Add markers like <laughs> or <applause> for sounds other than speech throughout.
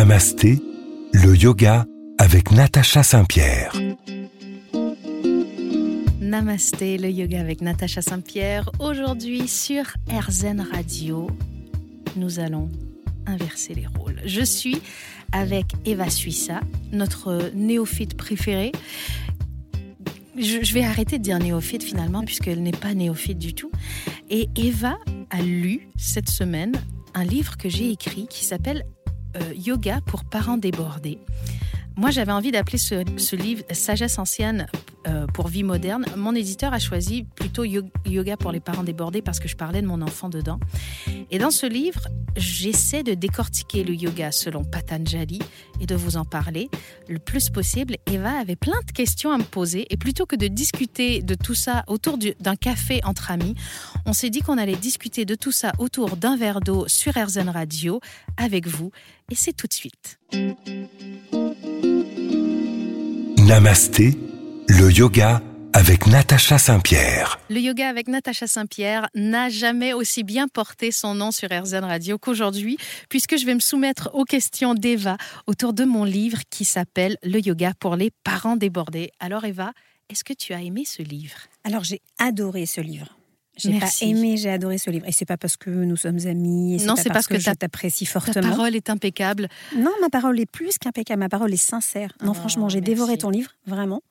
Namasté, le yoga avec Natacha Saint-Pierre. Namasté, le yoga avec Natacha Saint-Pierre. Aujourd'hui sur RZN Radio, nous allons inverser les rôles. Je suis avec Eva Suissa, notre néophyte préférée. Je, je vais arrêter de dire néophyte finalement, puisqu'elle n'est pas néophyte du tout. Et Eva a lu cette semaine un livre que j'ai écrit qui s'appelle euh, Yoga pour parents débordés. Moi, j'avais envie d'appeler ce, ce livre Sagesse ancienne euh, pour vie moderne. Mon éditeur a choisi plutôt yo- Yoga pour les parents débordés parce que je parlais de mon enfant dedans. Et dans ce livre, j'essaie de décortiquer le yoga selon Patanjali et de vous en parler le plus possible. Eva avait plein de questions à me poser et plutôt que de discuter de tout ça autour du- d'un café entre amis, on s'est dit qu'on allait discuter de tout ça autour d'un verre d'eau sur RZN Radio avec vous. Et c'est tout de suite. Namasté, le yoga avec Natacha Saint-Pierre. Le yoga avec Natacha Saint-Pierre n'a jamais aussi bien porté son nom sur RZN Radio qu'aujourd'hui, puisque je vais me soumettre aux questions d'Eva autour de mon livre qui s'appelle Le yoga pour les parents débordés. Alors Eva, est-ce que tu as aimé ce livre? Alors j'ai adoré ce livre. J'ai pas aimé, j'ai adoré ce livre. Et c'est pas parce que nous sommes amis, et c'est Non, pas c'est parce parce que, que ta- je t'apprécie Ta fortement. parole est impeccable. Non, ma parole est plus qu'impeccable, ma parole est sincère. Non, Oh, franchement, j'ai dévoré ton livre, vraiment.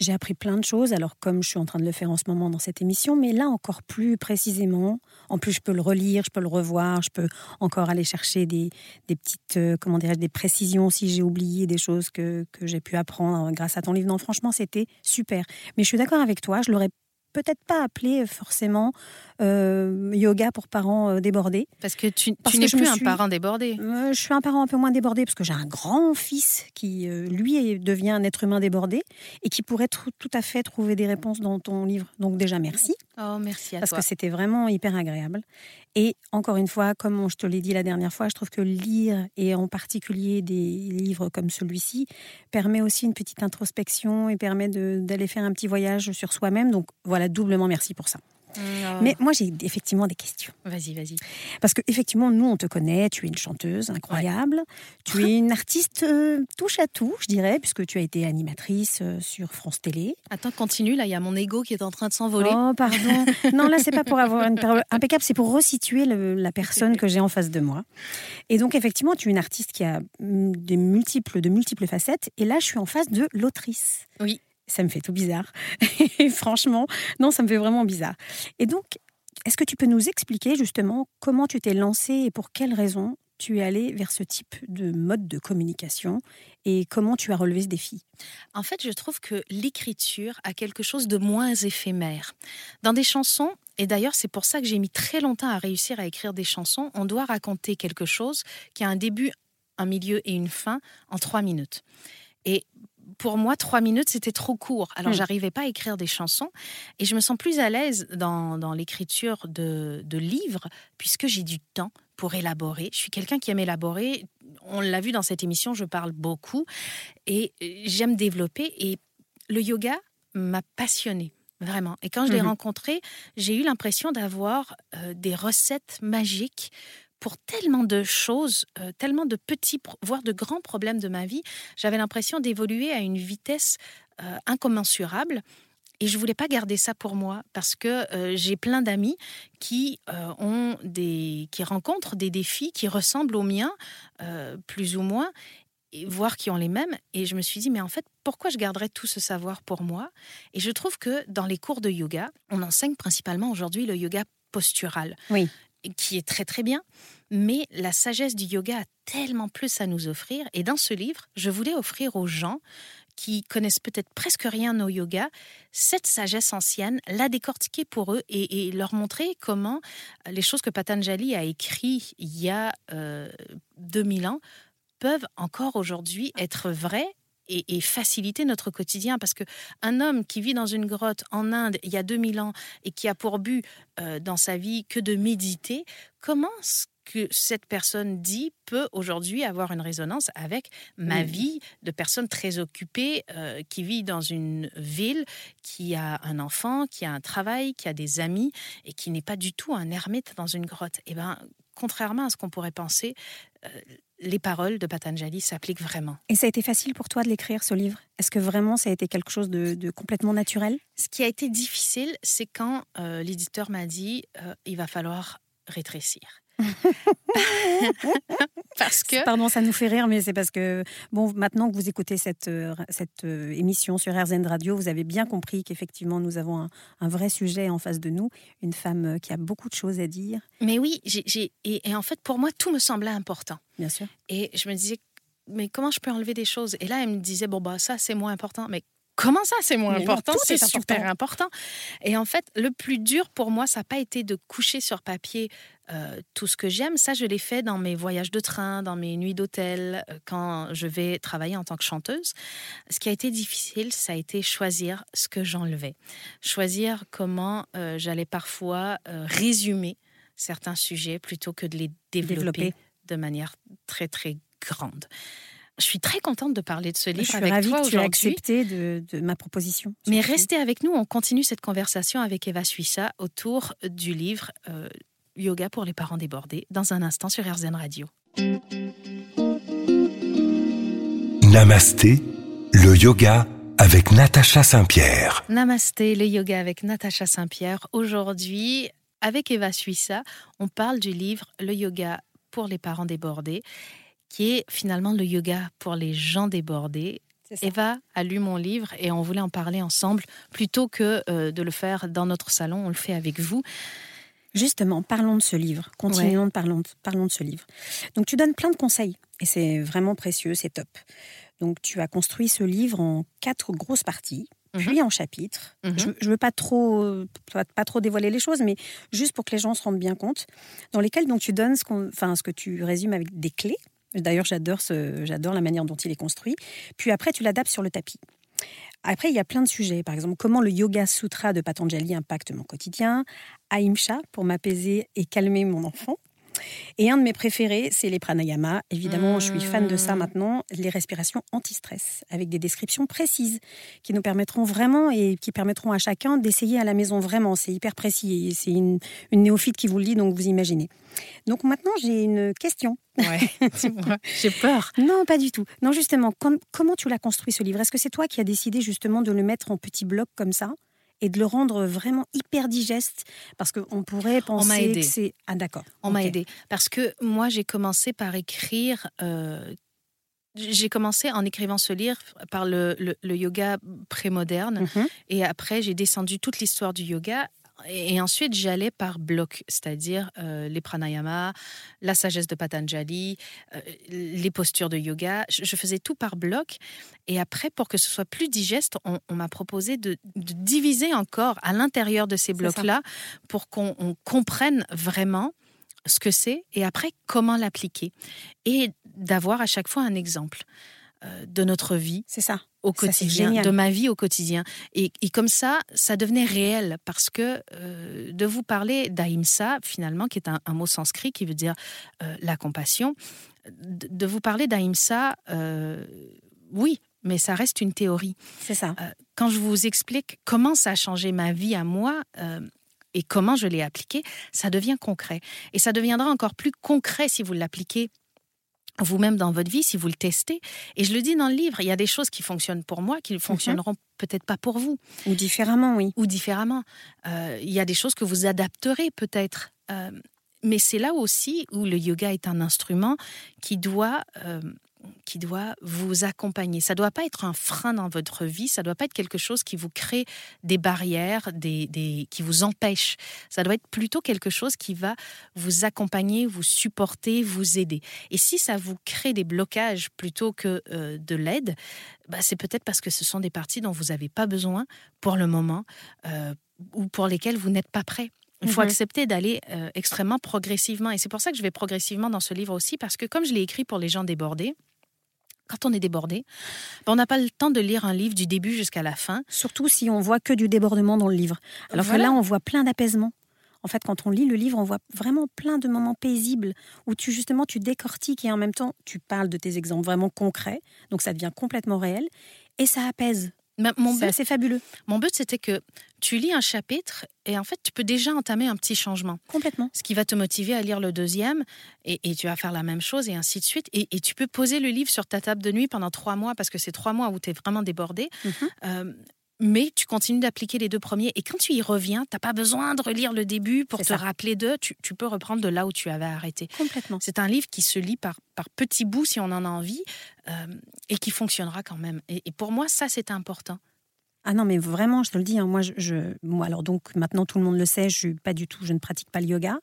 J'ai appris plein de choses, alors comme je suis en train de le faire en ce moment dans cette émission, mais là encore plus précisément. En plus, je peux le relire, je peux le revoir, je peux encore aller chercher des, des petites, euh, comment dirais-je, des précisions si j'ai oublié des choses que, que j'ai pu apprendre grâce à ton livre. Non, franchement, c'était super. Mais je suis d'accord avec toi, je l'aurais peut-être pas appelé forcément euh, yoga pour parents euh, débordés. Parce que tu, Parce n'es plus un suis- parent débordé. Euh, je suis un parent un peu moins débordé parce que j'ai un grand fils qui, euh, lui, devient un être humain débordé et qui pourrait tout à fait trouver des réponses dans ton livre. Donc déjà, merci, Oh, merci à parce toi. que c'était vraiment hyper agréable. Et encore une fois, comme je te l'ai dit la dernière fois, je trouve que lire, et en particulier des livres comme celui-ci, permet aussi une petite introspection et permet d'aller faire un petit voyage sur soi-même. Donc voilà, doublement merci pour ça. Oh. Mais moi, j'ai effectivement des questions. Vas-y, vas-y. Parce que effectivement, nous, on te connaît, tu es une chanteuse incroyable, tu es <laughs> une artiste euh, touche à tout, je dirais, puisque tu as été animatrice euh, sur France Télé. Attends, continue. Là, il y a mon ego qui est en train de s'envoler. Oh, pardon. <laughs> non, là, c'est pas pour avoir une parole impeccable, c'est pour resituer le- la personne <laughs> que j'ai en face de moi. Et donc, effectivement, tu es une artiste qui a mm, des multiples, de multiples facettes. Et là, je suis en face de l'autrice. Oui. Ça me fait tout bizarre. <laughs> Franchement, non, ça me fait vraiment bizarre. Et donc, est-ce que tu peux nous expliquer justement comment tu t'es lancée et pour quelles raisons tu es allée vers ce type de mode de communication et comment tu as relevé ce défi? En fait, je trouve que l'écriture a quelque chose de moins éphémère. Dans des chansons, et d'ailleurs c'est pour ça que j'ai mis très longtemps à réussir à écrire des chansons, on doit raconter quelque chose qui a un début, un milieu et une fin en trois minutes. Et pour moi, trois minutes, c'était trop court. Alors, Hmm. j'arrivais pas à écrire des chansons. Et je me sens plus à l'aise dans, dans l'écriture de, de livres, puisque j'ai du temps pour élaborer. Je suis quelqu'un qui aime élaborer. On l'a vu dans cette émission, je parle beaucoup. Et euh, j'aime développer. Et le yoga m'a passionnée. Vraiment. Et quand je l'ai Mhm. rencontré, j'ai eu l'impression d'avoir euh, des recettes magiques pour tellement de choses, euh, tellement de petits, voire de grands problèmes de ma vie. J'avais l'impression d'évoluer à une vitesse euh, incommensurable. Et je voulais pas garder ça pour moi parce que euh, j'ai plein d'amis qui qui rencontrent des défis qui ressemblent aux miens, plus ou moins, voire qui ont les mêmes. Et je me suis dit, mais en fait, pourquoi je garderais tout ce savoir pour moi? Et je trouve que dans les cours de yoga, on enseigne principalement aujourd'hui le yoga postural, Oui. Qui est très très bien. Mais la sagesse du yoga a tellement plus à nous offrir. Et dans ce livre, je voulais offrir aux gens qui connaissent peut-être presque rien au yoga, cette sagesse ancienne, la décortiquer pour eux et, leur montrer comment euh, les choses que Patanjali a écrites il y a euh, 2000 ans peuvent encore aujourd'hui être vraies et, et faciliter notre quotidien. Parce que un homme qui vit dans une grotte en Inde il y a 2000 ans et qui a pour but euh, dans sa vie que de méditer, comment ce que cette personne dit peut aujourd'hui avoir une résonance avec ma vie de personne très occupée euh, qui vit dans une ville, qui a un enfant, qui a un travail, qui a des amis et qui n'est pas du tout un ermite dans une grotte? Eh ben, contrairement à ce qu'on pourrait penser, euh, les paroles de Patanjali s'appliquent vraiment. Et ça a été facile pour toi de l'écrire, ce livre? Est-ce que vraiment ça a été quelque chose de, complètement naturel? Ce qui a été difficile, c'est quand euh, l'éditeur m'a dit euh, il va falloir rétrécir. <laughs> parce que. Pardon, ça nous fait rire, mais c'est parce que, bon, maintenant que vous écoutez cette, euh, cette euh, émission sur RZN Radio, vous avez bien compris qu'effectivement, nous avons un, vrai sujet en face de nous, une femme euh, qui a beaucoup de choses à dire. Mais oui, j'ai, et, et en fait, pour moi, tout me semblait important. Bien sûr. Et je me disais, mais comment je peux enlever des choses? Et là, elle me disait, bon, bah, ça, c'est moins important. Mais comment ça, c'est moins important? C'est super important. Et en fait, le plus dur pour moi, ça n'a pas été de coucher sur papier euh, tout ce que j'aime. Ça, je l'ai fait dans mes voyages de train, dans mes nuits d'hôtel, euh, quand je vais travailler en tant que chanteuse. Ce qui a été difficile, ça a été choisir ce que j'enlevais. Choisir comment euh, j'allais parfois résumer certains sujets plutôt que de les développer. de manière très, très grande. Je suis très contente de parler de ce livre avec toi aujourd'hui. Tu as accepté de, ma proposition. Mais restez avec nous, on continue cette conversation avec Eva Suissa autour du livre euh, Yoga pour les parents débordés dans un instant sur RZN Radio. Namasté, le yoga avec Natacha Saint-Pierre. Namasté, le yoga avec Natacha Saint-Pierre. Aujourd'hui, avec Eva Suissa, on parle du livre Le yoga pour les parents débordés qui est finalement le yoga pour les gens débordés. Eva a lu mon livre et on voulait en parler ensemble plutôt que euh, de le faire dans notre salon. On le fait avec vous. Justement, parlons de ce livre. Continuons de parlons, de parlons de ce livre. Donc, tu donnes plein de conseils et c'est vraiment précieux, c'est top. Donc, tu as construit ce livre en quatre grosses parties, mhm. puis en chapitres. Mhm. Je ne veux pas trop, pas trop dévoiler les choses, mais juste pour que les gens se rendent bien compte, dans lesquels donc tu donnes ce, enfin, ce que tu résumes avec des clés D'ailleurs, j'adore, ce, j'adore la manière dont il est construit. Puis après, tu l'adaptes sur le tapis. Après, il y a plein de sujets. Par exemple, comment le Yoga Sutra de Patanjali impacte mon quotidien. Ahimsa pour m'apaiser et calmer mon enfant. Et un de mes préférés, c'est les pranayama. Évidemment, je suis fan de ça mmh. maintenant, les respirations anti-stress, avec des descriptions précises qui nous permettront vraiment et qui permettront à chacun d'essayer à la maison vraiment. C'est hyper précis. C'est une, néophyte qui vous le dit, donc vous imaginez. Donc maintenant, j'ai une question. Ouais, <laughs> j'ai peur. Non, pas du tout. Non, justement, comment tu l'as construit ce livre? Est-ce que c'est toi qui as décidé justement de le mettre en petits blocs comme ça? Et de le rendre vraiment hyper digeste parce qu'on pourrait penser que c'est ah d'accord. On m'a aidé. Parce que moi j'ai commencé par écrire euh, j'ai commencé en écrivant ce livre par le, le, yoga prémoderne mm et après j'ai descendu toute l'histoire du yoga et ensuite, j'allais par bloc, c'est-à-dire euh, les pranayamas, la sagesse de Patanjali, euh, les postures de yoga. Je, faisais tout par bloc. Et après, pour que ce soit plus digeste, on, m'a proposé de, diviser encore à l'intérieur de ces blocs-là pour qu'on comprenne vraiment ce que c'est et après comment l'appliquer. Et d'avoir à chaque fois un exemple. Euh, de notre vie. C'est ça. Au quotidien, de ma vie au quotidien. Et, comme ça, ça devenait réel parce que euh, de vous parler d'Ahimsa, finalement, qui est un, mot sanskrit qui veut dire euh, la compassion, de, vous parler d'Ahimsa, oui, mais ça reste une théorie. C'est ça. quand je vous explique comment ça a changé ma vie à moi, et comment je l'ai appliqué, ça devient concret. Et ça deviendra encore plus concret si vous l'appliquez vous-même dans votre vie si vous le testez. Et je le dis dans le livre, il y a des choses qui fonctionnent pour moi qui ne mhm. fonctionneront peut-être pas pour vous. Ou différemment, oui. Ou différemment. Euh, il y a des choses que vous adapterez peut-être. Euh, mais c'est là aussi où le yoga est un instrument qui doit euh, qui doit vous accompagner. Ça ne doit pas être un frein dans votre vie, ça ne doit pas être quelque chose qui vous crée des barrières, des, qui vous empêche. Ça doit être plutôt quelque chose qui va vous accompagner, vous supporter, vous aider. Et si ça vous crée des blocages plutôt que euh, de l'aide, bah, c'est peut-être parce que ce sont des parties dont vous n'avez pas besoin pour le moment euh, ou pour lesquelles vous n'êtes pas prêt. Il faut mhm. accepter d'aller euh, extrêmement progressivement. Et c'est pour ça que je vais progressivement dans ce livre aussi, parce que comme je l'ai écrit pour les gens débordés, quand on est débordé, ben, on n'a pas le temps de lire un livre du début jusqu'à la fin. Surtout si on voit que du débordement dans le livre. Alors que là, on voit plein d'apaisement. En fait, quand on lit le livre, on voit vraiment plein de moments paisibles où tu justement tu décortiques et en même temps tu parles de tes exemples vraiment concrets. Donc ça devient complètement réel et ça apaise. Mon c'est assez fabuleux. Mon but, c'était que tu lis un chapitre et en fait, tu peux déjà entamer un petit changement. Complètement. Ce qui va te motiver à lire le deuxième et, tu vas faire la même chose et ainsi de suite. Et, tu peux poser le livre sur ta table de nuit pendant trois mois parce que c'est trois mois où tu es vraiment débordé. Mhm. Euh, mais tu continues d'appliquer les deux premiers. Et quand tu y reviens, tu n'as pas besoin de relire le début pour te rappeler d'eux. Tu, peux reprendre de là où tu avais arrêté. Complètement. C'est un livre qui se lit par, par petits bouts si on en a envie euh, et qui fonctionnera quand même. Et, pour moi, ça, c'est important. Ah non, mais vraiment, je te le dis, hein, moi, je, moi, alors donc maintenant tout le monde le sait, je pas du tout, je ne pratique pas le yoga.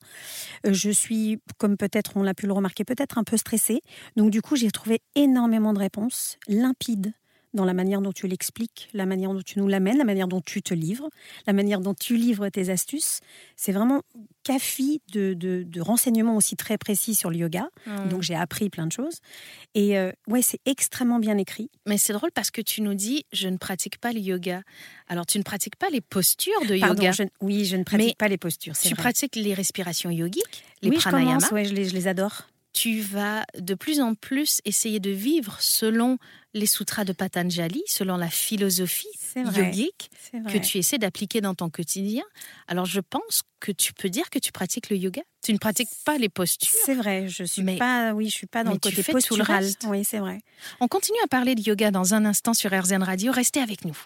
Euh, je suis, comme peut-être on l'a pu le remarquer, peut-être un peu stressée. Donc du coup, j'ai trouvé énormément de réponses limpides, dans la manière dont tu l'expliques, la manière dont tu nous l'amènes, la manière dont tu te livres, la manière dont tu livres tes astuces. C'est vraiment café de, de, renseignements aussi très précis sur le yoga. Mmh. Donc j'ai appris plein de choses. Et euh, ouais, c'est extrêmement bien écrit. Mais c'est drôle parce que tu nous dis, je ne pratique pas le yoga. Alors tu ne pratiques pas les postures de Pardon, yoga. oui, je ne pratique pas les postures. Tu pratiques les respirations yogiques, les oui, pranayamas. Je, commence, je les, je les adore tu vas de plus en plus essayer de vivre selon les sutras de Patanjali, selon la philosophie yogique que tu essaies d'appliquer dans ton quotidien. Alors je pense que tu peux dire que tu pratiques le yoga. Tu ne pratiques pas les postures. C'est vrai, je suis pas, oui, je suis pas dans le côté postural. Tout le oui, c'est vrai. On continue à parler de yoga dans un instant sur RZN Radio. Restez avec nous.